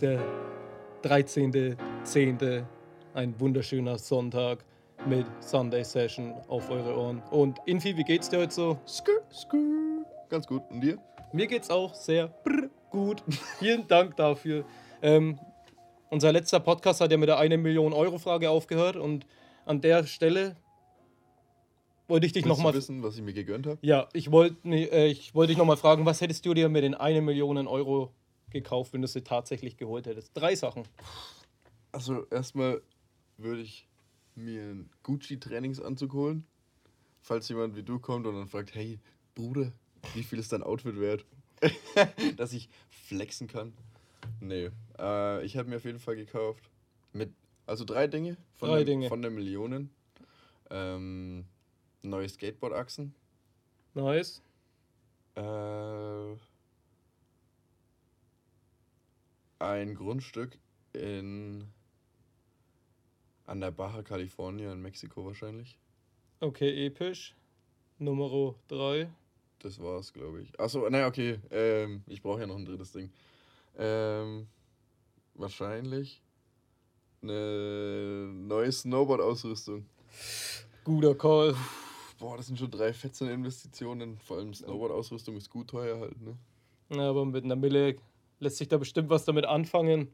der 13.10. Ein wunderschöner Sonntag mit Sunday Session auf eure Ohren. Und Infi, wie geht's dir heute so? Skr, skr. Ganz gut. Und dir? Mir geht's auch sehr gut. Vielen Dank dafür. Ähm, unser letzter Podcast hat ja mit der 1 Million Euro Frage aufgehört und an der Stelle wollte ich dich nochmal. wissen, was ich mir gegönnt habe? Ja, ich wollte äh, ich wollte dich nochmal fragen, was hättest du dir mit den 1 Million Euro gekauft, wenn du sie tatsächlich geholt hättest? Drei Sachen. Also erstmal würde ich mir einen Gucci-Trainingsanzug holen. Falls jemand wie du kommt und dann fragt, hey, Bruder, wie viel ist dein Outfit wert? Dass ich flexen kann. Nee. Äh, ich habe mir auf jeden Fall gekauft. Mit, also drei Dinge von, Drei der, Dinge. von der Millionen. Ähm, neue Skateboard-Achsen. Nice. Äh, ein Grundstück in an der Baja California in Mexiko wahrscheinlich. Okay, episch. Nummer drei. Das war's, glaube ich. Achso, naja, okay. Ähm, ich brauche ja noch ein drittes Ding. Ähm, wahrscheinlich eine neue Snowboard-Ausrüstung. Guter Call. Boah, das sind schon drei fetzen Investitionen. Vor allem Snowboard-Ausrüstung ist gut teuer halt, ne? Ja, aber mit einer Mille lässt sich da bestimmt was damit anfangen.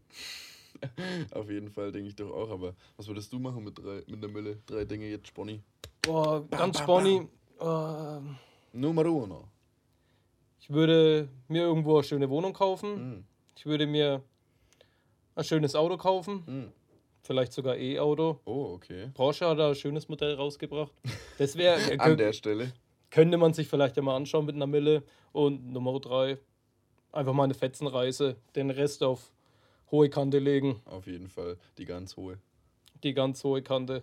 Auf jeden Fall, denke ich doch auch. Aber was würdest du machen mit drei, mit einer Mille? Drei Dinge jetzt, Sponny. Boah, ganz spawny. Ähm, Numero uno. Ich würde mir irgendwo eine schöne Wohnung kaufen. Mm, Ich würde mir ein schönes Auto kaufen. mm. Vielleicht sogar E-Auto. Oh, okay. Porsche hat da ein schönes Modell rausgebracht. Das wäre, An der Stelle. könnte man sich vielleicht ja mal anschauen mit einer Mille. Und Nummer drei, einfach mal eine Fetzenreise. Den Rest auf hohe Kante legen. Auf jeden Fall. Die ganz hohe. Die ganz hohe Kante.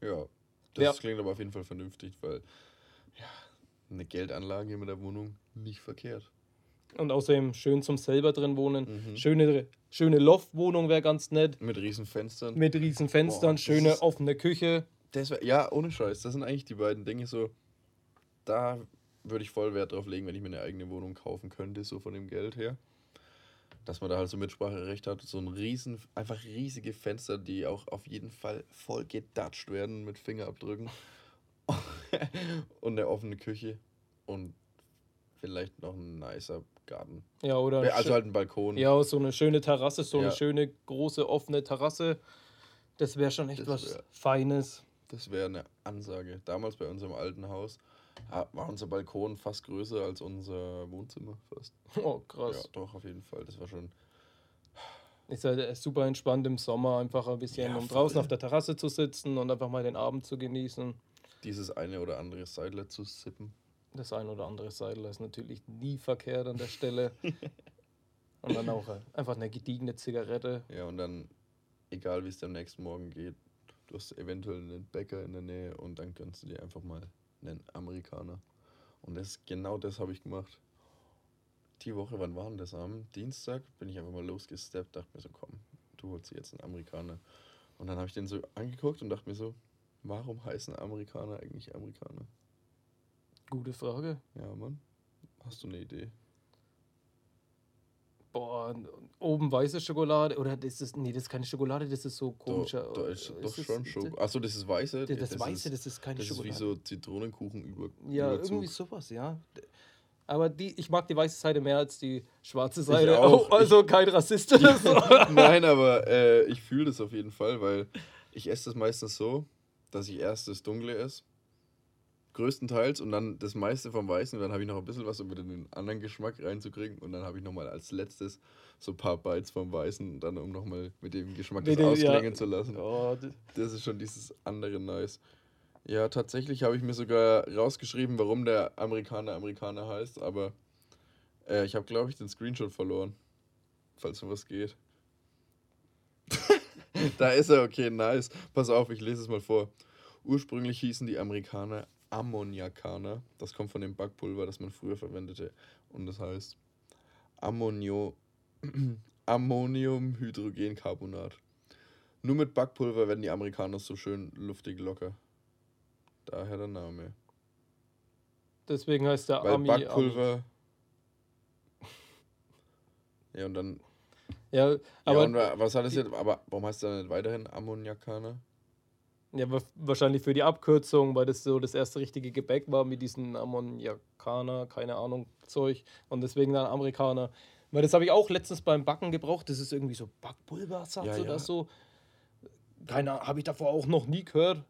Ja. Das Ja. klingt aber auf jeden Fall vernünftig, weil ja, eine Geldanlage mit der Wohnung nicht verkehrt. Und außerdem schön zum selber drin wohnen. Mhm. Schöne, schöne Loftwohnung wäre ganz nett. Mit riesen Fenstern. Mit riesen Fenstern, Boah, schöne ist- offene Küche. Das wär, ja, ohne Scheiß. Das sind eigentlich die beiden Dinge so. Da würde ich voll Wert drauf legen, wenn ich mir eine eigene Wohnung kaufen könnte, so von dem Geld her. Dass man da halt so Mitspracherecht hat. So ein riesen, einfach riesige Fenster, die auch auf jeden Fall voll gedatscht werden mit Fingerabdrücken. und eine offene Küche. Und vielleicht noch ein nicer Garten. Ja, oder also halt ein Balkon. ja, so eine schöne Terrasse, so eine Ja. schöne große offene Terrasse. Das wäre schon echt Das was wär- Feines. Das wäre eine Ansage. Damals bei unserem alten Haus ha- war unser Balkon fast größer als unser Wohnzimmer fast. Oh, Ja, krass. doch, auf jeden Fall. Das war schon. Ist halt äh, super entspannt im Sommer, einfach ein bisschen, Ja, um draußen auf der Terrasse zu sitzen und einfach mal den Abend zu genießen. Dieses eine oder andere Seidler zu sippen. Das ein oder andere Seidel ist natürlich nie verkehrt an der Stelle. und dann auch äh, einfach eine gediegene Zigarette. Ja, und dann, egal wie es dir am nächsten Morgen geht, du hast eventuell einen Bäcker in der Nähe und dann gönnst du dir einfach mal einen Amerikaner. Und das genau das habe ich gemacht. Die Woche, wann war denn das? Am Dienstag bin ich einfach mal losgesteppt, dachte mir so, komm, du holst jetzt einen Amerikaner. Und dann habe ich den so angeguckt und dachte mir so, warum heißen Amerikaner eigentlich Amerikaner? Gute Frage. Ja, Mann. Hast du eine Idee? Boah, oben weiße Schokolade. Oder das ist. Nee, das ist keine Schokolade, das ist so komischer. Da, da ist äh, doch es schon Schoko. Achso, das ist weiße. Das, das, Weiße, das ist keine Das ist wie Schokolade. so Zitronenkuchen über. ja, Überzug. irgendwie sowas, ja. Aber die, ich mag die weiße Seite mehr als die schwarze Seite. auch. Oh, also kein Rassist. Nein, aber äh, ich fühle das auf jeden Fall, weil ich esse das meistens so, dass ich erst das Dunkle esse. Größtenteils und dann das meiste vom Weißen und dann habe ich noch ein bisschen was, um wieder den anderen Geschmack reinzukriegen und dann habe ich nochmal als letztes so ein paar Bites vom Weißen, dann um nochmal mit dem Geschmack das dem, ja. ausklingen zu lassen. Oh, Das ist schon dieses andere Nice. Ja, tatsächlich habe ich mir sogar rausgeschrieben, warum der Amerikaner Amerikaner heißt, aber äh, ich habe, glaube ich, den Screenshot verloren. Falls um was geht. da ist er, okay, nice. Pass auf, ich lese es mal vor. Ursprünglich hießen die Amerikaner Ammoniakaner. Das kommt von dem Backpulver, das man früher verwendete. Und das heißt Ammonio Ammoniumhydrogencarbonat. Nur mit Backpulver werden die Amerikaner so schön luftig locker. Daher der Name. Deswegen heißt der Weil Ami. Backpulver Ja, und dann. Ja, aber. ja, was hat es jetzt? Aber warum heißt er nicht weiterhin Ammoniakaner? Ja, wa- wahrscheinlich für die Abkürzung, weil das so das erste richtige Gebäck war mit diesen Ammoniakaner, keine Ahnung, Zeug. Und deswegen dann Amerikaner. Weil das habe ich auch letztens beim Backen gebraucht. Das ist irgendwie so Backpulversatz Ja, oder ja. so. Keine habe ich davor auch noch nie gehört.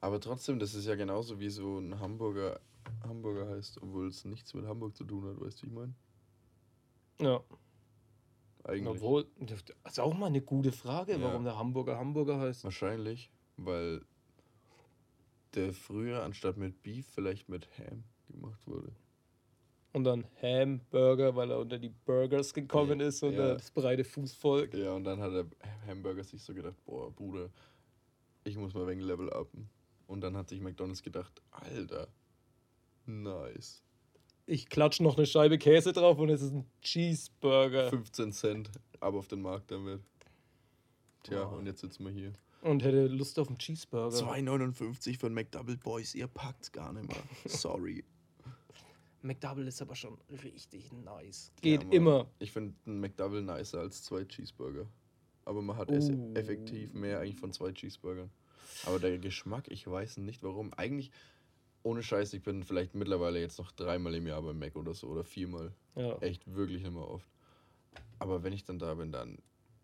Aber trotzdem, das ist ja genauso wie so ein Hamburger Hamburger heißt, obwohl es nichts mit Hamburg zu tun hat, weißt du, wie ich meine? Ja. Eigentlich. Obwohl, das ist auch mal eine gute Frage, Ja. warum der Hamburger Hamburger heißt. Wahrscheinlich, weil der früher anstatt mit Beef vielleicht mit Ham gemacht wurde. Und dann Hamburger, weil er unter die Burgers gekommen ist und ja. das breite Fußvolk. Ja, und dann hat der Hamburger sich so gedacht, boah, Bruder, ich muss mal wegen Level upen. Und dann hat sich McDonalds gedacht, Alter, nice. Ich klatsche noch eine Scheibe Käse drauf und es ist ein Cheeseburger. 15 Cent, ab auf den Markt damit. Tja, Boah. und jetzt sitzen wir hier. Und hätte Lust auf einen Cheeseburger. 2,59 für ein McDouble Boys, ihr packt's gar nicht mehr. Sorry. McDouble ist aber schon richtig nice. Geht Ja, immer. Ich finde einen McDouble nicer als zwei Cheeseburger. Aber man hat es Oh. effektiv mehr eigentlich von zwei Cheeseburgern. Aber der Geschmack, ich weiß nicht warum. Eigentlich, ohne Scheiß, ich bin vielleicht mittlerweile jetzt noch dreimal im Jahr beim Mac oder so oder viermal. Ja. Echt wirklich mehr oft. Aber wenn ich dann da bin, dann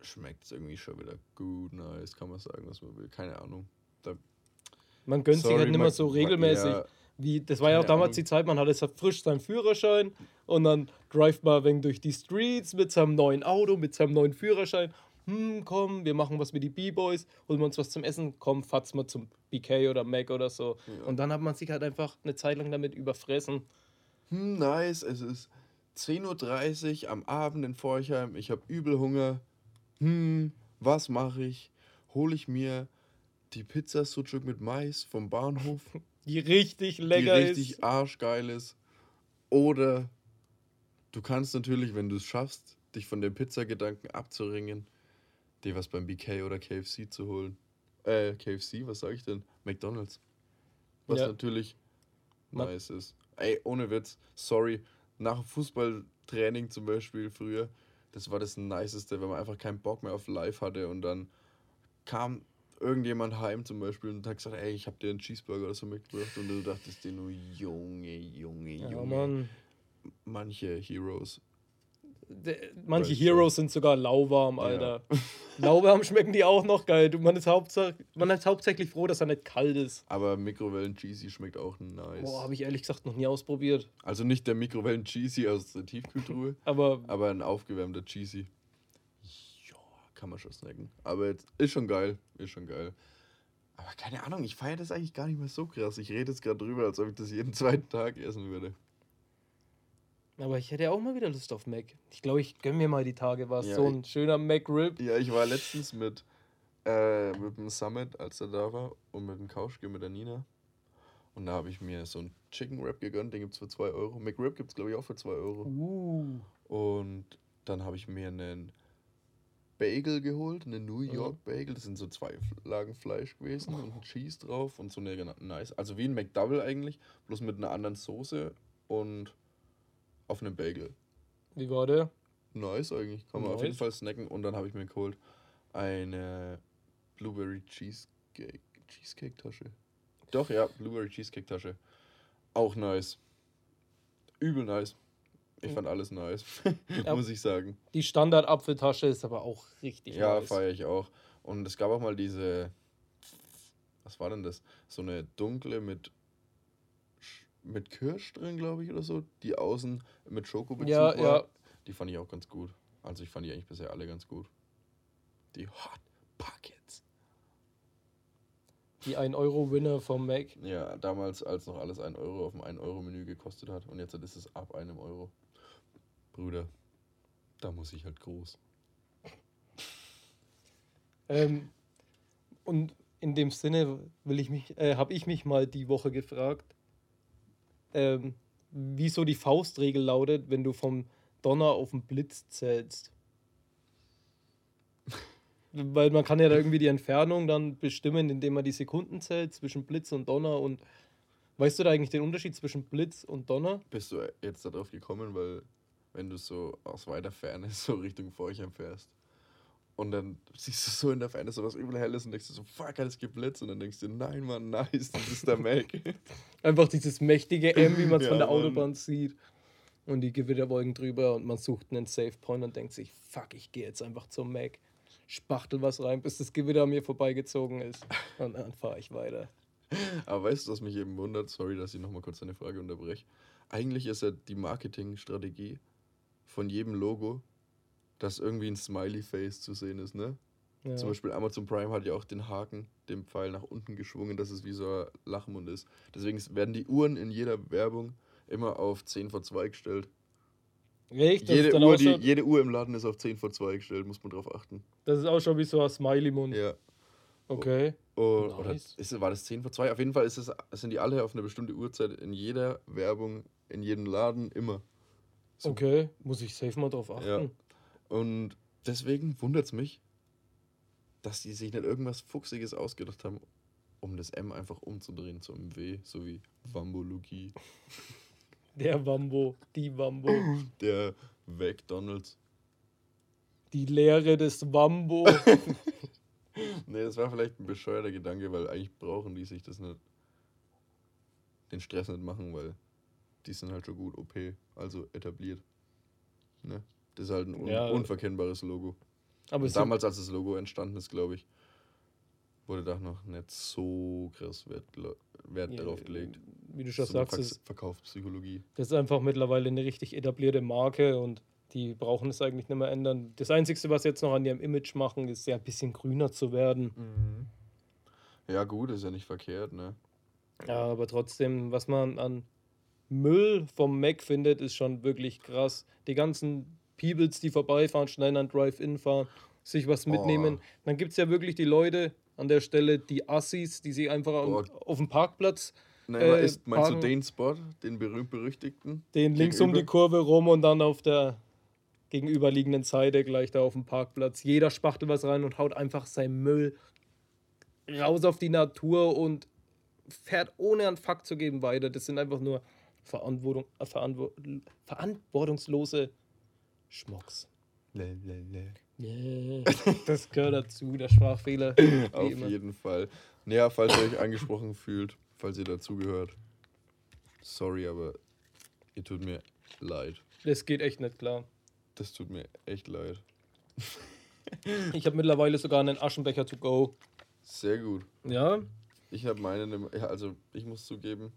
schmeckt es irgendwie schon wieder gut, nice, kann man sagen, was man will. Keine Ahnung. Da, Man gönnt sich Sorry, halt nicht mehr so regelmäßig. ja. Wie, das war ja auch damals Ahnung. die Zeit, man hatte frisch seinen Führerschein und dann drive mal wenig durch die Streets mit seinem neuen Auto, mit seinem neuen Führerschein. Hm, komm, wir machen was mit die B-Boys, holen wir uns was zum Essen, komm, fatz mal zum BK oder Mac oder so. Ja. Und dann hat man sich halt einfach eine Zeit lang damit überfressen. Hm, nice, es ist 10.30 Uhr am Abend in Forchheim. Ich habe übel Hunger. Hm, was mache ich? Hole ich mir die Pizza Sucuk mit Mais vom Bahnhof, Die richtig lecker die richtig ist. arschgeil ist. Oder du kannst natürlich, wenn du es schaffst, dich von dem Pizzagedanken abzuringen, dir was beim BK oder KFC zu holen. Äh, KFC, was sage ich denn? McDonalds. Was Ja. natürlich Ma- nice ist. Ey, ohne Witz, sorry. Nach Fußballtraining zum Beispiel früher, das war das Niceste, wenn man einfach keinen Bock mehr auf Live hatte und dann kam irgendjemand heim zum Beispiel und hat gesagt, ey, ich hab dir einen Cheeseburger oder so mitgebracht und du dachtest dir nur, Junge, Junge, Ja, Junge. Mann. Manche Heroes. Manche Weißt du. Heroes sind sogar lauwarm, Alter. lauwarm schmecken die auch noch geil. Man, ist hauptsächlich, man ist hauptsächlich froh, dass er nicht kalt ist. Aber Mikrowellen Cheesy schmeckt auch nice. Boah, habe ich ehrlich gesagt noch nie ausprobiert. Also nicht der Mikrowellen Cheesy aus der Tiefkühltruhe, Aber aber ein aufgewärmter Cheesy. Ja, kann man schon snacken. Aber jetzt ist schon geil, ist schon geil. Aber keine Ahnung, ich feiere das eigentlich gar nicht mehr so krass. Ich rede jetzt gerade drüber, als ob ich das jeden zweiten Tag essen würde. Aber ich hätte auch mal wieder Lust auf Mac. Ich glaube, ich gönn mir mal die Tage was. Ja, so ein schöner Mac-Rib. Ja, ich war letztens mit, äh, mit dem Summit, als er da war, und mit dem Kauschke, mit der Nina. Und da habe ich mir so einen Chicken Wrap gegönnt, den gibt es für 2 Euro. McRib gibt es, glaube ich, auch für 2 Euro. Uh. Und dann habe ich mir einen Bagel geholt, einen New York Bagel. Das sind so zwei Lagen Fleisch gewesen und ein Cheese drauf und so eine nice. Also wie ein McDouble eigentlich, bloß mit einer anderen Soße und auf einem Bagel. Wie war der? Nice eigentlich, kann man auf jeden Nice. Fall snacken. Und dann habe ich mir geholt eine Blueberry Cheesecake, Cheesecake Tasche. Doch, ja, Blueberry Cheesecake Tasche. Auch nice. Übel nice. Ich fand alles nice, Ja. muss ich sagen. Die Standard-Apfeltasche ist aber auch richtig Ja, nice. feiere ich auch. Und es gab auch mal diese, was war denn das? So eine dunkle mit, mit Kirsch drin, glaube ich, oder so, die außen mit Schokobezug Ja, war. ja. Die fand ich auch ganz gut. Also ich fand die eigentlich bisher alle ganz gut. Die Hot Pockets. Die 1-Euro-Winner vom Mac. Ja, damals, als noch alles 1 Euro auf dem 1-Euro-Menü gekostet hat. Und jetzt ist es ab einem Euro. Brüder, da muss ich halt groß. Ähm, und in dem Sinne will ich mich, äh, habe ich mich mal die Woche gefragt, ähm, wie so die Faustregel lautet, wenn du vom Donner auf den Blitz zählst. Weil man kann ja da irgendwie die Entfernung dann bestimmen, indem man die Sekunden zählt zwischen Blitz und Donner. Und weißt du da eigentlich den Unterschied zwischen Blitz und Donner? Bist du jetzt darauf gekommen, weil wenn du so aus weiter Ferne so Richtung Forchheim fährst. Und dann siehst du so in der Ferne so was übel helles und denkst du so, fuck, alles geblitzt. Und dann denkst du, nein, Mann, nice, das ist der Mac. Einfach dieses mächtige M, wie man es Ja, von der Mann. Autobahn sieht. Und die Gewitterwolken drüber und man sucht einen Safe Point und denkt sich, fuck, ich gehe jetzt einfach zum Mac. Spachtel was rein, bis das Gewitter an mir vorbeigezogen ist. Und dann fahre ich weiter. Aber weißt du, was mich eben wundert? Sorry, dass ich nochmal kurz deine Frage unterbreche. Eigentlich ist ja die Marketingstrategie von jedem Logo, dass irgendwie ein Smiley-Face zu sehen ist, ne? Ja. Zum Beispiel Amazon Prime hat ja auch den Haken, den Pfeil nach unten geschwungen, dass es wie so ein Lachmund ist. Deswegen werden die Uhren in jeder Werbung immer auf 10 vor 2 gestellt. Echt? Jede Uhr, die, jede Uhr im Laden ist auf 10 vor 2 gestellt, muss man drauf achten. das ist auch schon wie so ein Smiley-Mund. Ja. Okay. Oh, Oder Nice. ist, war das 10 vor 2? Auf jeden Fall ist es, sind die alle auf eine bestimmte Uhrzeit in jeder Werbung, in jedem Laden immer. So. Okay. Muss ich safe mal drauf achten. Ja. Und deswegen wundert es mich, dass die sich nicht irgendwas Fuchsiges ausgedacht haben, um das M einfach umzudrehen zu einem W, so wie Wambologie, Der Wambo, die Wambo, der McDonalds. die Lehre des Wambo. Nee, das war vielleicht ein bescheuerter Gedanke, weil eigentlich brauchen die sich das nicht, den Stress nicht machen, weil die sind halt schon gut OP, also etabliert. Ne? Das ist halt ein un Ja. unverkennbares Logo. Aber damals, als das Logo entstanden ist, glaube ich, wurde da noch nicht so krass Wert, Wert Ja, darauf gelegt. wie du schon So sagst, ist, Verkaufspsychologie. das ist einfach mittlerweile eine richtig etablierte Marke und die brauchen es eigentlich nicht mehr ändern. Das Einzige, was sie jetzt noch an ihrem Image machen, ist ja ein bisschen grüner zu werden. Ja, gut, ist ja nicht verkehrt, ne? Ja, aber trotzdem, was man an Müll vom Mac findet, ist schon wirklich krass. Die ganzen Peebles, die vorbeifahren, schnell an Drive-In fahren, sich was mitnehmen. Dann gibt es ja wirklich die Leute an der Stelle, die Assis, die sich einfach Boah. auf dem Parkplatz, Ne, Äh, ist, meinst du Parken- den Spot, den berühmt-berüchtigten? den links um die Gegenüber? Kurve rum und dann auf der gegenüberliegenden Seite gleich da auf dem Parkplatz. Jeder spachtel was rein und haut einfach seinen Müll raus auf die Natur und fährt ohne einen Fakt zu geben weiter. Das sind einfach nur Verantwortung, äh, Verantwo verantwortungslose Schmucks. Le, le, le. Yeah. Das gehört dazu, der Sprachfehler. Auf immer. jeden Fall. Naja, falls ihr euch angesprochen fühlt, falls ihr dazugehört. Sorry, aber ihr tut mir leid. Das geht echt nicht klar. Das tut mir echt leid. Ich habe mittlerweile sogar einen Aschenbecher to go. Sehr gut. Ja, Ich habe meinen, also ich muss zugeben,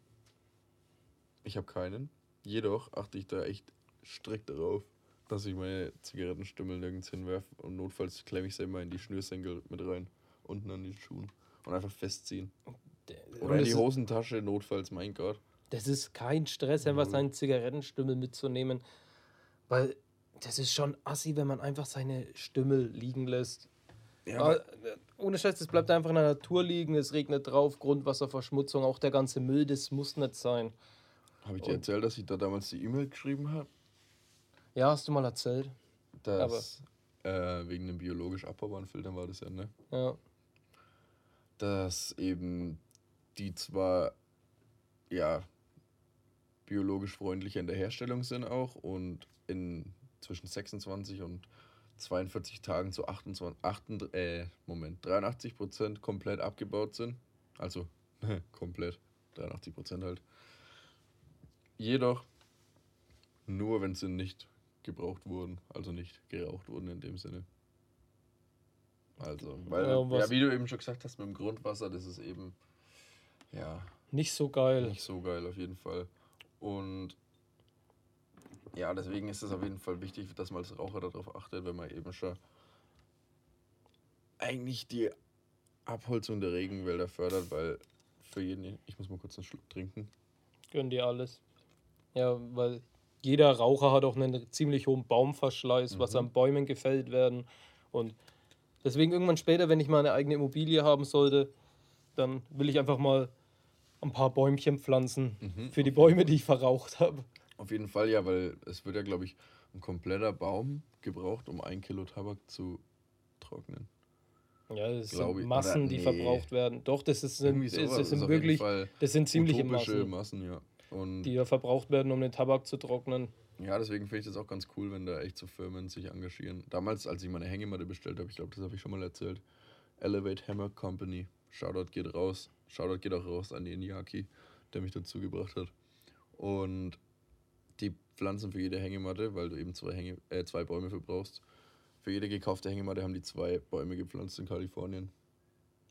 ich habe keinen. Jedoch achte ich da echt strikt darauf, dass ich meine Zigarettenstummel nirgends hinwerfe und notfalls klemme ich sie immer in die Schnürsenkel mit rein, unten an den Schuhen und einfach festziehen. Oder in die Hosentasche, notfalls, mein Gott. Das ist kein Stress, einfach seinen Zigarettenstümmel mitzunehmen. Weil das ist schon assi, wenn man einfach seine Stümmel liegen lässt. Ja, Aber, äh, ohne Scheiß, das bleibt einfach in der Natur liegen, es regnet drauf, Grundwasserverschmutzung, auch der ganze Müll, das muss nicht sein. habe ich dir und- erzählt, dass ich da damals die E-Mail geschrieben habe? Ja, hast du mal erzählt. Dass äh, wegen dem biologisch abbaubaren Filtern war das ja, ne? Ja. dass eben die zwar ja biologisch freundlicher in der Herstellung sind auch und in zwischen 26 und 42 Tagen zu 28, 28 äh, Moment, 83 Prozent komplett abgebaut sind. Also komplett, 83 Prozent halt. Jedoch nur, wenn sie nicht gebraucht wurden, also nicht geraucht wurden in dem Sinne. Also, weil, Ja, ja, wie du eben schon gesagt hast, mit dem Grundwasser, das ist eben, ja, Nicht so geil. nicht so geil auf jeden Fall. Und ja, deswegen ist es auf jeden Fall wichtig, dass man als Raucher darauf achtet, wenn man eben schon eigentlich die Abholzung der Regenwälder fördert, weil für jeden, ich muss mal kurz einen Schluck trinken. Gönn dir alles. Ja, weil jeder Raucher hat auch einen ziemlich hohen Baumverschleiß, was Mhm. an Bäumen gefällt werden. Und deswegen irgendwann später, wenn ich mal eine eigene Immobilie haben sollte, dann will ich einfach mal ein paar Bäumchen pflanzen Mhm. für die Bäume, die ich verraucht habe. Auf jeden Fall ja, weil es wird ja, glaube ich, ein kompletter Baum gebraucht, um ein Kilo Tabak zu trocknen. Ja, das Glaub sind ich. Massen, Oder- die nee. verbraucht werden. Doch, das, ist, das, sowas das ist sind auf jeden wirklich, das sind ziemliche Massen. Massen, ja. Und die ja verbraucht werden, um den Tabak zu trocknen. ja, deswegen finde ich das auch ganz cool, wenn da echt so Firmen sich engagieren. Damals, als ich meine Hängematte bestellt habe, ich glaube, das habe ich schon mal erzählt, Elevate Hammer Company. Shoutout geht raus. Shoutout geht auch raus an den Yaki, der mich dazu gebracht hat. Und die pflanzen für jede Hängematte, weil du eben zwei, Hänge, äh, zwei Bäume für brauchst. Für jede gekaufte Hängematte haben die zwei Bäume gepflanzt in Kalifornien.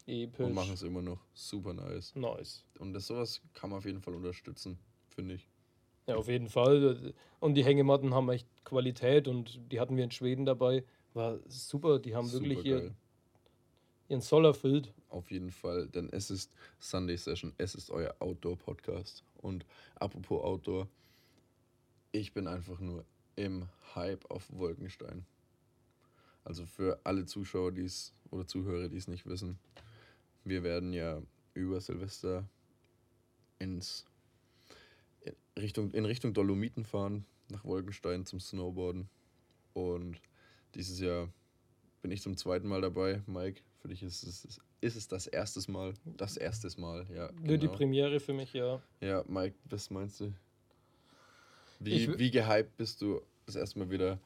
Episch. Und machen es immer noch. Super nice. Nice. Und das sowas kann man auf jeden Fall unterstützen, finde ich. Ja, auf jeden Fall. Und die Hängematten haben echt Qualität und die hatten wir in Schweden dabei. War super. Die haben wirklich ihr, ihren Soll erfüllt. Auf jeden Fall, denn es ist Sunday Session, es ist euer Outdoor-Podcast. Und apropos Outdoor, ich bin einfach nur im Hype auf Wolkenstein. Also für alle Zuschauer, die es oder Zuhörer, die es nicht wissen, wir werden ja über Silvester ins in Richtung, in Richtung Dolomiten fahren, nach Wolkenstein zum Snowboarden. Und dieses Jahr bin ich zum zweiten Mal dabei. Mike, für dich ist es, ist es das erste Mal. Das erste Mal, ja. Nur die genau. Premiere für mich, ja. Ja, Mike, was meinst du? Wie, Ich wie gehypt bist du, das erste Mal wieder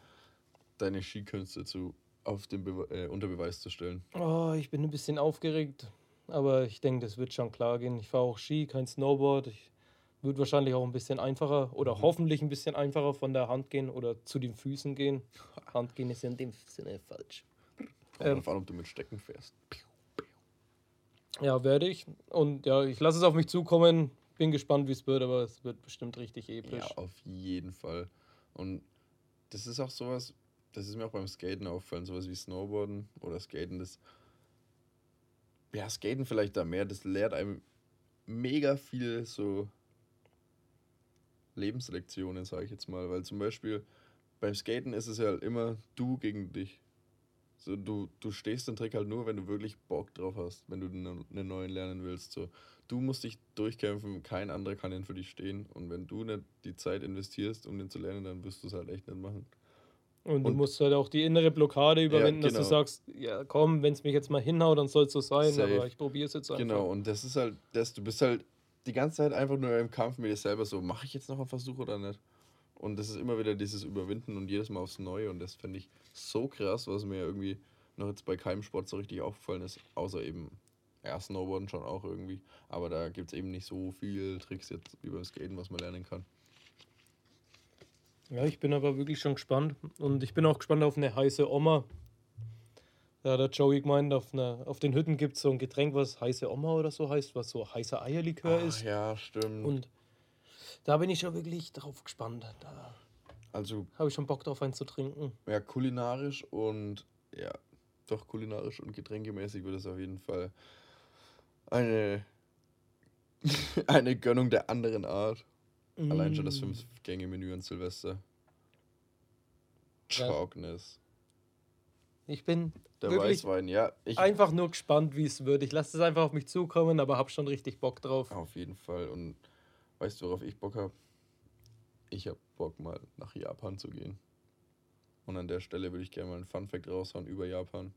deine Skikünste zu, auf den Bewe äh, unter Beweis zu stellen? Oh, ich bin ein bisschen aufgeregt, aber ich denke, das wird schon klar gehen. Ich fahre auch Ski, kein Snowboard. Ich wird wahrscheinlich auch ein bisschen einfacher oder hoffentlich ein bisschen einfacher von der Hand gehen oder zu den Füßen gehen. Hand gehen ist in dem Sinne falsch. Ähm. drauf an, ob du mit Stecken fährst. Ja, werde ich. Und ja, ich lasse es auf mich zukommen. Bin gespannt, wie es wird, aber es wird bestimmt richtig episch. Ja, auf jeden Fall. Und das ist auch sowas, das ist mir auch beim Skaten auffallen, sowas wie Snowboarden oder Skaten, das. Ja, Skaten vielleicht da mehr, das lehrt einem mega viel so Lebenslektionen, sage ich jetzt mal. Weil zum Beispiel beim Skaten ist es ja halt immer du gegen dich. So, du, du stehst den Trick halt nur, wenn du wirklich Bock drauf hast, wenn du einen, einen neuen lernen willst. So, du musst dich durchkämpfen, kein anderer kann den für dich stehen. Und wenn du nicht die Zeit investierst, um den zu lernen, dann wirst du es halt echt nicht machen. Und du Und- musst halt auch die innere Blockade überwinden, dass du genau. sagst, ja komm, wenn es mich jetzt mal hinhaut, dann soll es so sein, Safe. aber ich probiere es jetzt einfach. Genau, und das ist halt, das, du bist halt die ganze Zeit einfach nur im Kampf mit dir selber so, mache ich jetzt noch einen Versuch oder nicht? Und das ist immer wieder dieses Überwinden und jedes Mal aufs Neue und das finde ich so krass, was mir irgendwie noch jetzt bei keinem Sport so richtig aufgefallen ist, außer eben, ja, Snowboarden schon auch irgendwie, aber da gibt es eben nicht so viel Tricks jetzt wie beim Skaten, was man lernen kann. Ja, ich bin aber wirklich schon gespannt. Und ich bin auch gespannt auf eine heiße Oma. Da hat der Joey gemeint, auf, einer, auf den Hütten gibt es so ein Getränk, was heiße Oma oder so heißt, was so heißer Eierlikör Ah, ist. ja, stimmt. Und da bin ich schon wirklich drauf gespannt. Da also habe ich schon Bock drauf, einen zu trinken. Ja, kulinarisch und ja, doch kulinarisch und getränkemäßig wird es auf jeden Fall eine, eine Gönnung der anderen Art. Allein schon das Mm. Fünf-Gänge-Menü an Silvester. Ja. Trockenes. Ich bin Der wirklich Weißwein, ja. Ich, einfach nur gespannt, wie es wird. Ich lasse es einfach auf mich zukommen, aber habe schon richtig Bock drauf. auf jeden Fall. Und weißt du, worauf ich Bock habe? Ich habe Bock, mal nach Japan zu gehen. Und an der Stelle würde ich gerne mal einen Fun-Fact raushauen über Japan.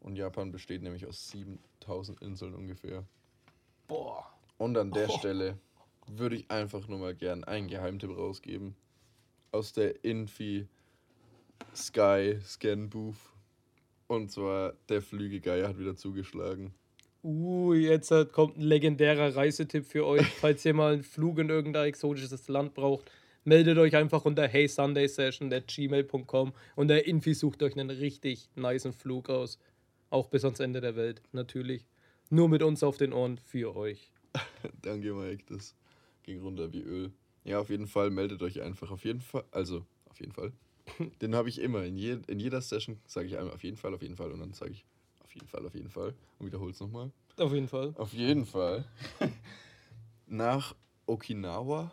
Und Japan besteht nämlich aus 7000 Inseln ungefähr. Boah. Und an der Oh. Stelle würde ich einfach nur mal gern einen Geheimtipp rausgeben. Aus der Infi Sky Scan Booth. Und zwar der Flügegeier hat wieder zugeschlagen. Uh, jetzt kommt ein legendärer Reisetipp für euch. Falls ihr mal einen Flug in irgendein exotisches Land braucht, meldet euch einfach unter Hey Sunday Session gmail.com und der Infi sucht euch einen richtig nicen Flug aus. Auch bis ans Ende der Welt, natürlich. Nur mit uns auf den Ohren für euch. Danke, Mike. Das ging runter wie Öl. Ja, auf jeden Fall meldet euch einfach. Auf jeden Fall. Also, auf jeden Fall. Den habe ich immer. In, je, in jeder Session sage ich einmal auf jeden Fall, auf jeden Fall. Und dann sage ich auf jeden Fall, auf jeden Fall. Und wiederhole es nochmal. Auf jeden Fall. Auf jeden Fall. Nach Okinawa.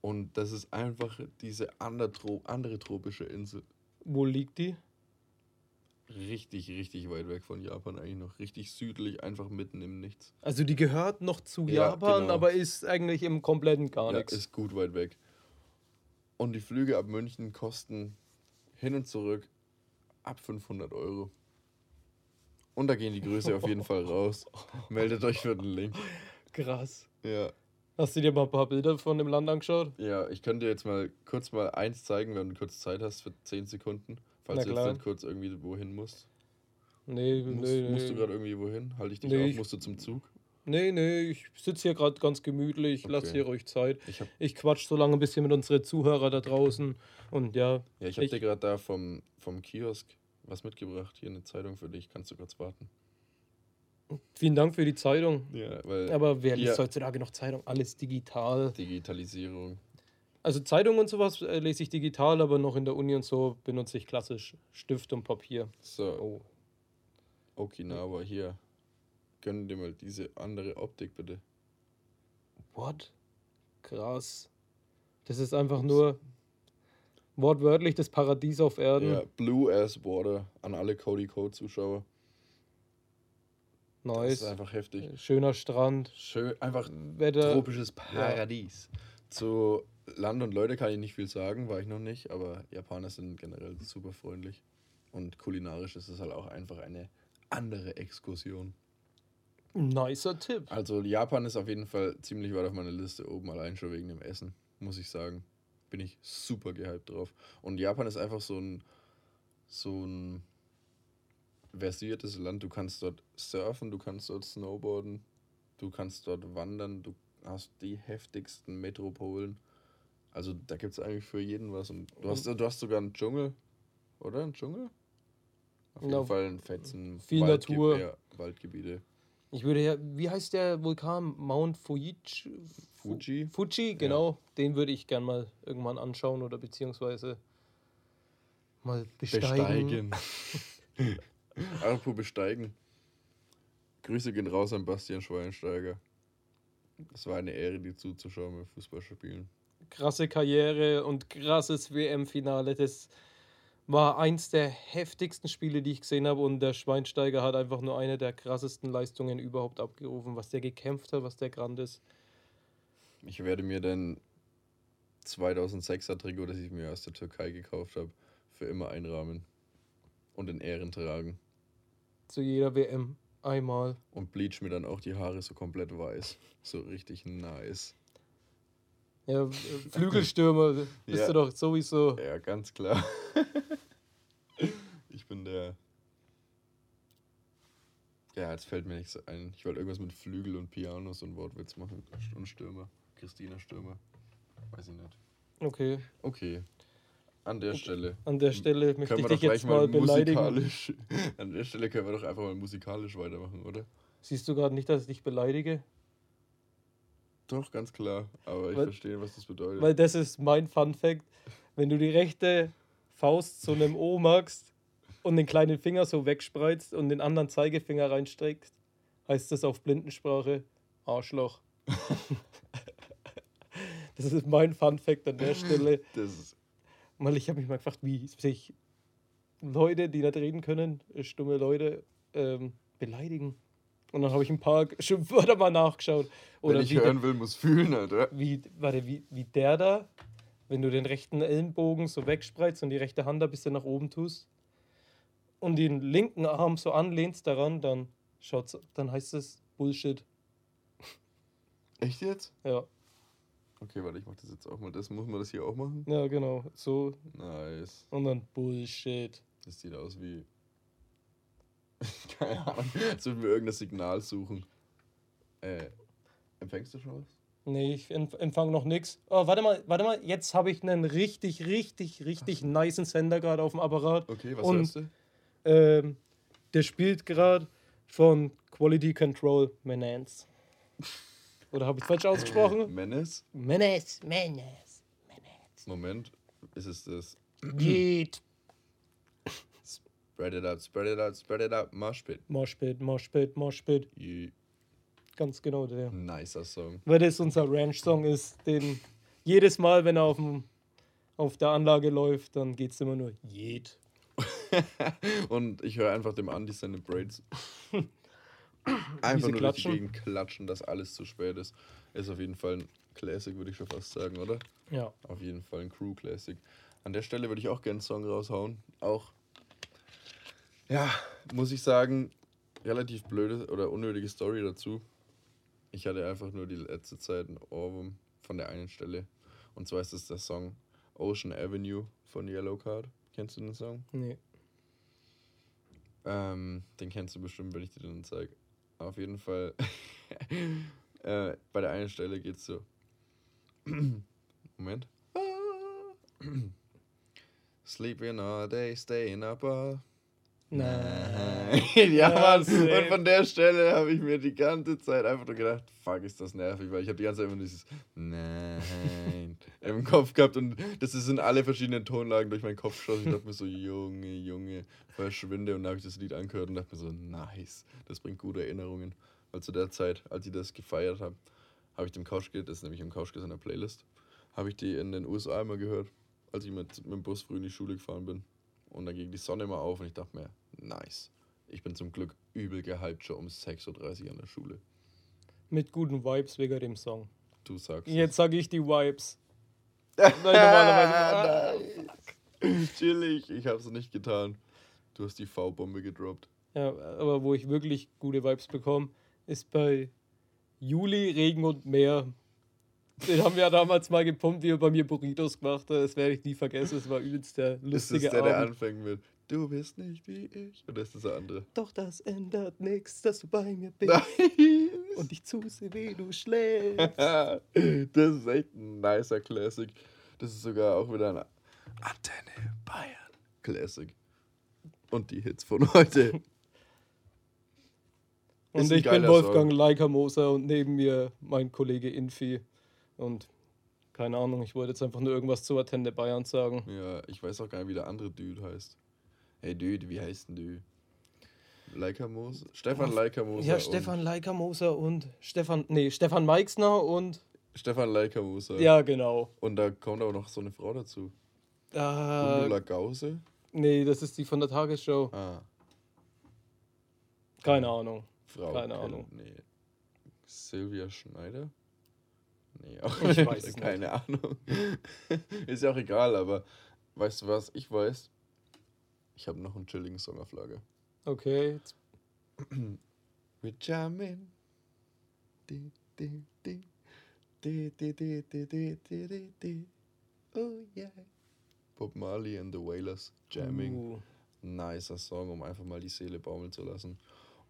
Und das ist einfach diese andere tropische Insel. Wo liegt die? Richtig, richtig weit weg von Japan eigentlich noch. Richtig südlich, einfach mitten im Nichts. Also die gehört noch zu Ja, Japan, genau. aber ist eigentlich im kompletten gar Ja, nichts. ist gut weit weg. Und die Flüge ab München kosten hin und zurück ab 500 Euro. Und da gehen die Grüße auf jeden Fall raus. Meldet euch für den Link. Krass. Ja. Hast du dir mal ein paar Bilder von dem Land angeschaut? Ja, ich könnte dir jetzt mal kurz mal eins zeigen, wenn du kurz Zeit hast für 10 Sekunden. Falls du jetzt nicht kurz irgendwie wohin musst. Nee, Musst, nee, musst du gerade irgendwie wohin? Halte ich dich Nee, auf? Musst du zum Zug? Nee, nee, ich sitze hier gerade ganz gemütlich, lass Okay. hier ruhig Zeit. Ich hab, Ich quatsch so lange ein bisschen mit unseren Zuhörern da draußen. Und ja, ja, ich habe dir gerade da vom, vom Kiosk was mitgebracht. Hier eine Zeitung für dich. Kannst du kurz warten? vielen Dank für die Zeitung. Ja, weil Aber wer liest Ja. heutzutage noch Zeitung? Alles digital. Digitalisierung. Also Zeitung und sowas äh, lese ich digital, aber noch in der Uni und so benutze ich klassisch Stift und Papier. So, Oh. Okinawa hier. Gönn dir mal diese andere Optik bitte. What? Krass. Das ist einfach nur wortwörtlich das Paradies auf Erden. Ja, Blue as Water an alle Cody Code Zuschauer. Das nice. ist einfach heftig. Schöner Strand. Schön, einfach Wetter. tropisches Paradies. Zu Land und Leute kann ich nicht viel sagen, war ich noch nicht, aber Japaner sind generell super freundlich. Und kulinarisch ist es halt auch einfach eine andere Exkursion. Nicer Tipp. Also Japan ist auf jeden Fall ziemlich weit auf meiner Liste oben, allein schon wegen dem Essen, muss ich sagen. Bin ich super gehypt drauf. Und Japan ist einfach so ein, so ein versiertes Land. Du kannst dort surfen, du kannst dort snowboarden, du kannst dort wandern, du hast die heftigsten Metropolen. Also da gibt es eigentlich für jeden was. Und du hast, du hast sogar einen Dschungel, oder? Ein Dschungel? Auf jeden Ja, Fall ein fetzen viel Waldge- Natur. Ja, Waldgebiete. Ich würde ja, wie heißt der Vulkan? Mount Fuji? Fuji? Fuji, genau. Den würde ich gern mal irgendwann anschauen oder beziehungsweise mal besteigen. Besteigen. Apropos besteigen. Grüße gehen raus an Bastian Schweinsteiger. Es war eine Ehre, dir zuzuschauen beim Fußballspielen. Krasse Karriere und krasses WM-Finale. Das war eins der heftigsten Spiele, die ich gesehen habe. Und der Schweinsteiger hat einfach nur eine der krassesten Leistungen überhaupt abgerufen. Was der gekämpft hat, was der grand ist. Ich werde mir den 2006er Trikot, das ich mir aus der Türkei gekauft habe, für immer einrahmen und in Ehren tragen. Zu jeder WM einmal. Und bleach mir dann auch die Haare so komplett weiß. So richtig nice. Ja, Flügelstürmer bist Ja. du doch sowieso. Ja, ganz klar. ich bin der. Ja, jetzt fällt mir nichts ein. Ich wollte irgendwas mit Flügel und Pianos und Wortwitz machen. Und Stürmer. Christina Stürmer. Weiß ich nicht. Okay, Okay. An der Stelle. an der Stelle möchte Können ich wir dich doch gleich jetzt mal beleidigen. musikalisch. An der Stelle können wir doch einfach mal musikalisch weitermachen, oder? Siehst du gerade nicht, dass ich dich beleidige? Doch, ganz klar. Aber ich Weil- verstehe, was das bedeutet. Weil das ist mein Fun Fact. Wenn du die rechte Faust zu einem O machst und den kleinen Finger so wegspreizt und den anderen Zeigefinger reinstreckst, heißt das auf Blindensprache Arschloch. das ist mein Fun Fact an der Stelle. das. Weil ich habe mich mal gefragt, wie sich Leute, die nicht reden können, äh, stumme Leute, ähm, beleidigen. Und dann habe ich ein paar Schimpfwörter mal nachgeschaut. Wenn Oder ich wie, der, hören will, muss fühlen, Alter. wie, warte, wie, wie der da, wenn du den rechten Ellenbogen so wegspreizt und die rechte Hand ein bisschen nach oben tust und den linken Arm so anlehnst daran, dann schaut's, dann heißt es Bullshit. Echt jetzt? Ja, Okay, warte, ich mach das jetzt auch mal. Das muss man das hier auch machen? ja, genau. So Nice. und dann Bullshit. Das sieht aus wie. Keine Ahnung. Als würden wir irgendein Signal suchen. Äh, empfängst du schon was? Nee, ich empf- empfang noch nix. Oh, warte mal, warte mal. Jetzt habe ich einen richtig, richtig, richtig nicen Sender gerade auf dem Apparat. Okay, was Und- hörst du? Ähm, der spielt gerade von Quality Control Menace. Oder habe ich falsch ausgesprochen? Menace? Menace, Menace, Menace. Moment. Ist es das? Geht. Spread it out, spread it out, spread it out. Moshpit. Moshpit, Moshpit, Moshpit. Yeah. Ganz genau der. Nicer Song. Weil das unser Ranch-Song ist, den jedes Mal, wenn er auf, dem, auf der Anlage läuft, dann geht es immer nur Jed. Und ich höre einfach dem Andi seine Braids. Einfach nur durch die klatschen. Gegend klatschen, dass alles zu spät ist. Ist auf jeden Fall ein Classic, würde ich schon fast sagen, oder? Ja. Auf jeden Fall ein Crew Classic. An der Stelle würde ich auch gerne einen Song raushauen. Auch, ja, muss ich sagen, relativ blöde oder unnötige Story dazu. Ich hatte einfach nur die letzte Zeit einen Ohrwurm von der einen Stelle. Und zwar ist es der Song Ocean Avenue von Yellow Card. Kennst du den Song? Nee. Ähm, den kennst du bestimmt, wenn ich dir den zeige. Auf jeden Fall. äh, bei der einen Stelle geht's so. Moment. Sleeping all day, staying up all. Nein. ja, Ja, Mann. Und von der Stelle habe ich mir die ganze Zeit einfach nur gedacht, fuck, ist das nervig, weil ich habe die ganze Zeit immer dieses Nein im Kopf gehabt und das ist in alle verschiedenen Tonlagen durch meinen Kopf geschossen. Ich dachte mir so, Junge, Junge, verschwinde. Und dann habe ich das Lied angehört und dachte mir so, nice, das bringt gute Erinnerungen. Weil zu der Zeit, als ich das gefeiert habe, habe ich dem Couchkit, das ist nämlich im Couchkit in der Playlist, habe ich die in den USA immer gehört, als ich mit, mit dem Bus früh in die Schule gefahren bin. Und dann ging die Sonne mal auf und ich dachte mir, nice. Ich bin zum Glück übel gehypt schon um 6.30 Uhr an der Schule. Mit guten Vibes wegen dem Song. Du sagst es. Jetzt sage ich die Vibes. Weil normalerweise. Nein. Chillig, ich hab's nicht getan. Du hast die V-Bombe gedroppt. Ja, aber wo ich wirklich gute Vibes bekomme, ist bei Juli, Regen und Meer. Den haben wir ja damals mal gepumpt, wie er bei mir Burritos gemacht hat. Das werde ich nie vergessen. Das war übelst der Ist das lustige der, der Abend. anfängt mit Du bist nicht wie ich? Oder ist das der andere? Doch das ändert nichts, dass du bei mir bist. Nein. Und ich zusehe, wie du schläfst. das ist echt ein nicer Classic. Das ist sogar auch wieder ein Antenne Bayern Classic. Und die Hits von heute. Und ich bin Wolfgang Song. Leikamoser und neben mir mein Kollege Infi. Und keine Ahnung, ich wollte jetzt einfach nur irgendwas zu Attende Bayern sagen. Ja, ich weiß auch gar nicht, wie der andere Dude heißt. Hey Dude, wie heißt denn du? Leikamoser? Stefan Leikamoser. Ja, Stefan Leikamoser und Stefan, nee, Stefan Meixner und, Stefan Leikamoser. ja, genau. Und da kommt auch noch so eine Frau dazu. Äh, Gundula Gause. nee, das ist die von der Tagesschau. Ah, Keine Ahnung. Frau. Keine Ahnung. Nee. Silvia Schneider? Nee, auch Ich nicht. weiß es Keine Ahnung. Ist ja auch egal, aber weißt du was? Ich weiß. Ich habe noch einen chilligen Song auf Lager. Okay, jetzt Wir jammin. Di, di, di. Di, di, di, di, di, di, di, di. Oh yeah. Bob Marley and the Wailers jamming. Uh, Nicer Song, um einfach mal die Seele baumeln zu lassen.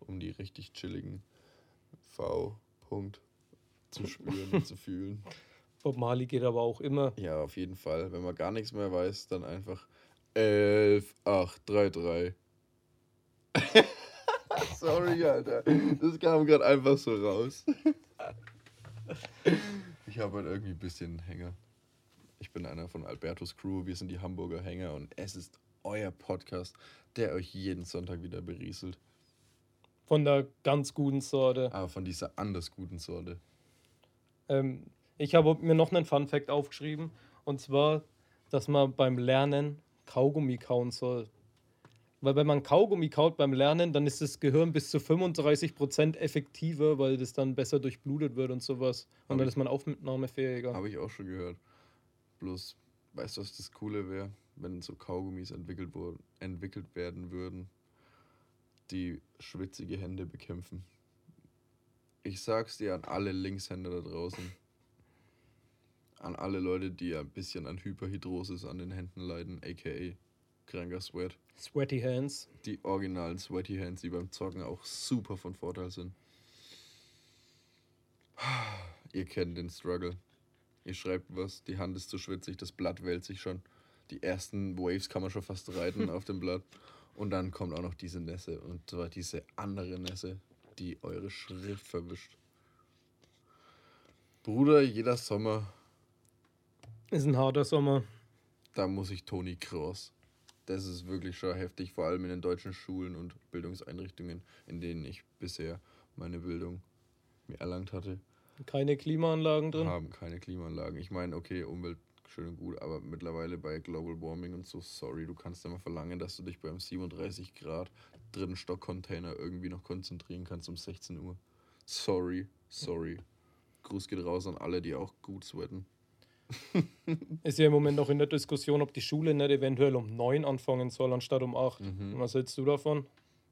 Um die richtig chilligen V-Punkt zu spüren und zu fühlen. Bob Marley geht aber auch immer. Ja, auf jeden Fall. Wenn man gar nichts mehr weiß, dann einfach 11, 8, 3, 3. Sorry, Alter. Das kam gerade einfach so raus. Ich habe halt irgendwie ein bisschen Hänger. Ich bin einer von Albertos Crew. Wir sind die Hamburger Hänger und es ist euer Podcast, der euch jeden Sonntag wieder berieselt. Von der ganz guten Sorte. Aber von dieser anders guten Sorte. Ähm, ich habe mir noch einen Fun-Fact aufgeschrieben. Und zwar, dass man beim Lernen Kaugummi kauen soll. Weil wenn man Kaugummi kaut beim Lernen, dann ist das Gehirn bis zu 35% effektiver, weil das dann besser durchblutet wird und sowas. Und Hab dann ist man aufnahmefähiger. Habe ich auch schon gehört. Bloß, weißt du, was das Coole wäre, wenn so Kaugummis entwickelt, wurden, entwickelt werden würden, die schwitzige Hände bekämpfen. Ich sag's dir an alle Linkshänder da draußen. An alle Leute, die ein bisschen an Hyperhidrosis an den Händen leiden, aka kranker Sweat. Sweaty Hands. Die originalen Sweaty Hands, die beim Zocken auch super von Vorteil sind. Ihr kennt den Struggle. Ihr schreibt was, die Hand ist zu schwitzig, das Blatt wälzt sich schon. Die ersten Waves kann man schon fast reiten auf dem Blatt. Und dann kommt auch noch diese Nässe. Und zwar diese andere Nässe, die eure Schrift verwischt. Bruder, jeder Sommer, Ist ein harter Sommer. da muss ich Toni Kroos. Das ist wirklich schon heftig, vor allem in den deutschen Schulen und Bildungseinrichtungen, in denen ich bisher meine Bildung mir erlangt hatte, Keine Klimaanlagen drin. haben keine Klimaanlagen. Ich meine, okay, Umwelt schön und gut, aber mittlerweile bei Global Warming und so, sorry, du kannst immer verlangen, dass du dich beim 37 Grad dritten Stockcontainer irgendwie noch konzentrieren kannst um 16 Uhr. Sorry, sorry. Gruß geht raus an alle, die auch gut sweaten. Ist ja im Moment noch in der Diskussion, ob die Schule nicht eventuell um 9 anfangen soll, anstatt um 8. Mhm. Was hältst du davon?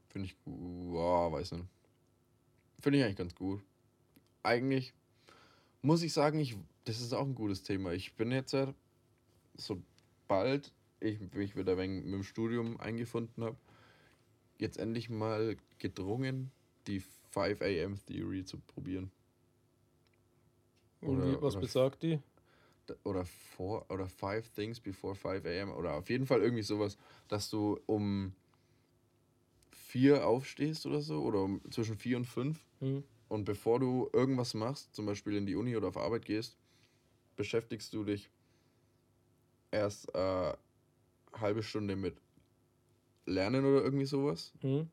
Finde ich gut. Wow, weiß nicht. Finde ich eigentlich ganz gut. eigentlich muss ich sagen, ich, das ist auch ein gutes Thema. Ich bin jetzt ja, sobald ich mich wieder wegen mit dem Studium eingefunden habe, jetzt endlich mal gedrungen, die 5 AM Theory zu probieren. Und wie, was besagt die? Oder four, oder five things before 5 AM oder auf jeden Fall irgendwie sowas, dass du um vier aufstehst oder so oder zwischen vier und fünf mhm. und bevor du irgendwas machst, zum Beispiel in die Uni oder auf Arbeit gehst, beschäftigst du dich erst äh, halbe Stunde mit Lernen oder irgendwie sowas. Mhm.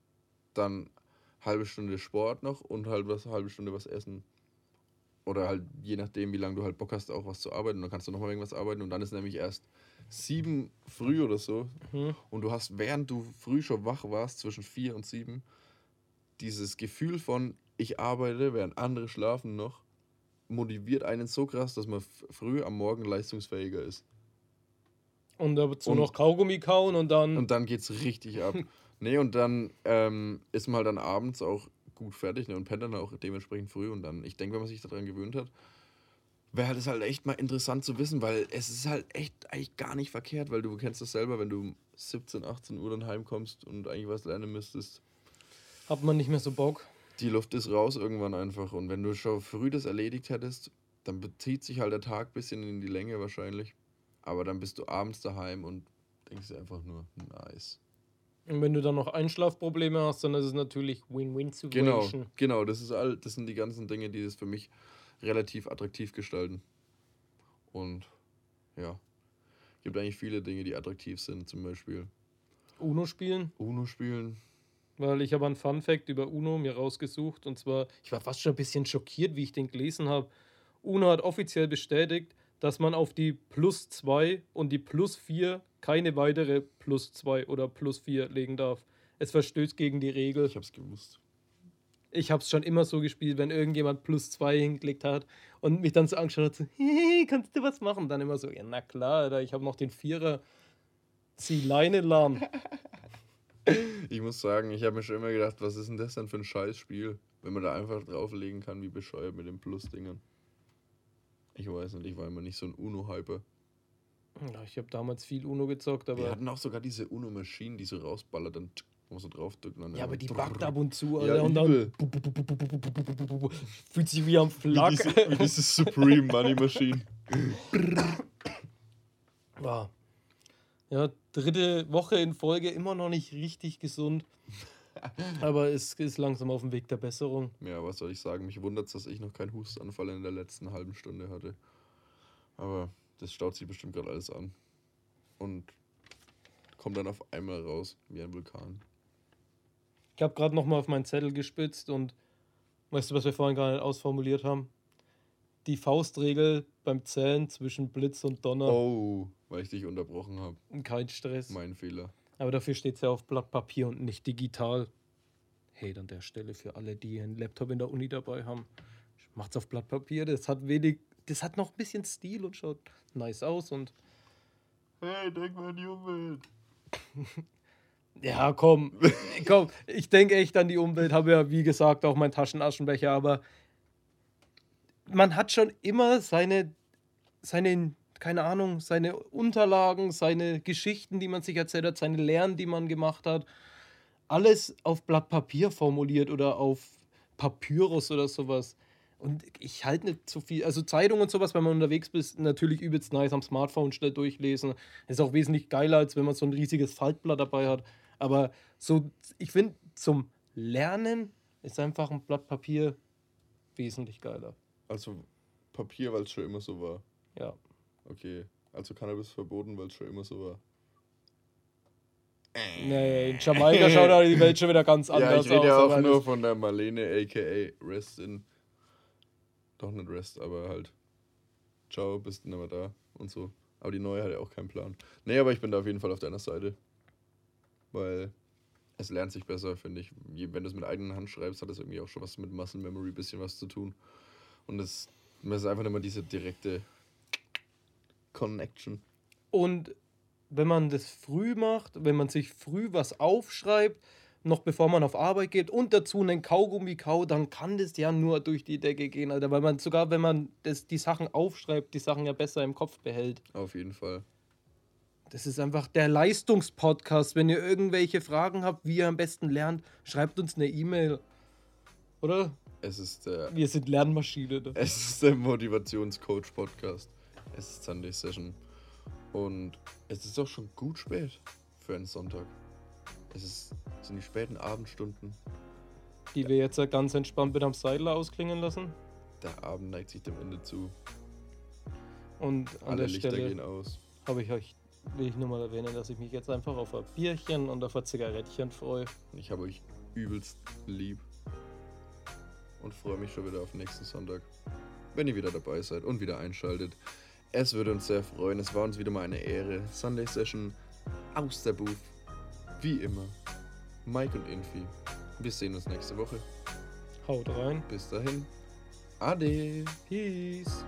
Dann halbe Stunde Sport noch und halt was, halbe Stunde was essen. Oder halt je nachdem, wie lange du halt Bock hast, auch was zu arbeiten. Dann kannst du nochmal irgendwas arbeiten. Und dann ist nämlich erst sieben früh oder so. Mhm. Und du hast, während du früh schon wach warst, zwischen vier und sieben, dieses Gefühl von, ich arbeite, während andere schlafen noch, motiviert einen so krass, dass man früh am Morgen leistungsfähiger ist. Und dazu und, noch Kaugummi kauen und dann. Und dann geht's richtig ab. nee, und dann ähm, ist man halt dann abends auch gut fertig ne, und pennt dann auch dementsprechend früh. Und dann, ich denke, wenn man sich daran gewöhnt hat, wäre das halt echt mal interessant zu wissen, weil es ist halt echt eigentlich gar nicht verkehrt, weil du kennst das selber, wenn du um 17, 18 Uhr dann heimkommst und eigentlich was lernen müsstest. Hat man nicht mehr so Bock. Die Luft ist raus irgendwann einfach. Und wenn du schon früh das erledigt hättest, dann bezieht sich halt der Tag ein bisschen in die Länge wahrscheinlich. Aber dann bist du abends daheim und denkst dir einfach nur, nice. Und wenn du dann noch Einschlafprobleme hast, dann ist es natürlich Win-Win-Situation. Genau, genau, das ist all, das sind die ganzen Dinge, die das für mich relativ attraktiv gestalten. Und ja, gibt eigentlich viele Dinge, die attraktiv sind, zum Beispiel. Uno spielen. Uno spielen. Weil ich habe einen Fun Fact über Uno mir rausgesucht und zwar, ich war fast schon ein bisschen schockiert, wie ich den gelesen habe. Uno hat offiziell bestätigt, dass man auf die plus 2 und die plus 4 keine weitere plus 2 oder plus 4 legen darf. Es verstößt gegen die Regel. Ich hab's gewusst. Ich hab's schon immer so gespielt, wenn irgendjemand plus 2 hingelegt hat und mich dann so angeschaut hat, so, hey, kannst du was machen? Dann immer so, ja, na klar, Alter, ich habe noch den Vierer. Zieh Leine lahm. ich muss sagen, ich habe mir schon immer gedacht, was ist denn das denn für ein Scheißspiel, wenn man da einfach drauflegen kann, wie bescheuert mit den Plus-Dingern. Ich weiß nicht, ich war immer nicht so ein Uno-Hyper. Ja, ich habe damals viel Uno gezockt, aber. Wir hatten auch sogar diese Uno-Maschinen, die so rausballert, dann muss so draufdrücken. Ja, aber die backt ab und zu, Alter. Ja, und dann. Fühlt sich wie am Flak. Wie diese, wie diese Supreme Money Machine. War. Ja, dritte Woche in Folge immer noch nicht richtig gesund. Aber es ist langsam auf dem Weg der Besserung. Ja, was soll ich sagen? Mich wundert es, dass ich noch keinen Hustanfall in der letzten halben Stunde hatte. Aber das staut sich bestimmt gerade alles an. Und kommt dann auf einmal raus, wie ein Vulkan. Ich habe gerade nochmal auf meinen Zettel gespitzt und weißt du, was wir vorhin gar nicht ausformuliert haben? Die Faustregel beim Zählen zwischen Blitz und Donner. Oh, weil ich dich unterbrochen habe. Kein Stress. Mein Fehler. Aber dafür steht es ja auf Blatt Papier und nicht digital. Hey, an der Stelle für alle, die einen Laptop in der Uni dabei haben, macht's auf Blatt Papier. Das hat wenig, das hat noch ein bisschen Stil und schaut nice aus und. Hey, denk mal an die Umwelt. ja, komm, komm, ich denke echt an die Umwelt, habe ja wie gesagt auch meinen Taschenaschenbecher, aber man hat schon immer seine, seine keine Ahnung, seine Unterlagen, seine Geschichten, die man sich erzählt hat, seine Lernen, die man gemacht hat, alles auf Blatt Papier formuliert oder auf Papyrus oder sowas. Und ich halte nicht so viel, also Zeitungen und sowas, wenn man unterwegs ist, natürlich übelst nice am Smartphone schnell durchlesen. Ist auch wesentlich geiler, als wenn man so ein riesiges Faltblatt dabei hat. Aber so, ich finde, zum Lernen ist einfach ein Blatt Papier wesentlich geiler. Also Papier, weil es schon immer so war. Ja. Okay, also Cannabis verboten, weil es schon immer so war. Nee, in Jamaika schaut die Welt schon wieder ganz anders aus. Ja, ich rede ja auch nur von der Marlene, aka Rest in. Doch nicht Rest, aber halt. Ciao, bist du nicht mehr da und so. Aber die neue hat ja auch keinen Plan. Nee, aber ich bin da auf jeden Fall auf deiner Seite. Weil es lernt sich besser, finde ich. Wenn du es mit eigenen Hand schreibst, hat das irgendwie auch schon was mit Muscle Memory bisschen was zu tun. Und es, es ist einfach immer diese direkte Connection. Und wenn man das früh macht, wenn man sich früh was aufschreibt, noch bevor man auf Arbeit geht und dazu einen Kaugummi kaut, dann kann das ja nur durch die Decke gehen, Alter. Weil man sogar, wenn man das, die Sachen aufschreibt, die Sachen ja besser im Kopf behält. Auf jeden Fall. Das ist einfach der Leistungspodcast. Wenn ihr irgendwelche Fragen habt, wie ihr am besten lernt, schreibt uns eine E-Mail. Oder? Es ist der, Wir sind Lernmaschine. Ne? es ist der Motivationscoach-Podcast. Es ist Sunday Session. Und es ist auch schon gut spät für einen Sonntag. Es ist, sind die späten Abendstunden. Die wir jetzt ganz entspannt mit am Seidler ausklingen lassen. Der Abend neigt sich dem Ende zu. Und an Alle der Lichter Stelle gehen aus. habe ich euch, will ich nur mal erwähnen, dass ich mich jetzt einfach auf ein Bierchen und auf ein Zigarettchen freue. Ich habe euch übelst lieb. Und freue mich schon wieder auf nächsten Sonntag. Wenn ihr wieder dabei seid und wieder einschaltet. Es würde uns sehr freuen. Es war uns wieder mal eine Ehre. Sunday Session aus der Booth. Wie immer. Mike und Infi. Wir sehen uns nächste Woche. Haut rein. Bis dahin. Ade. Peace.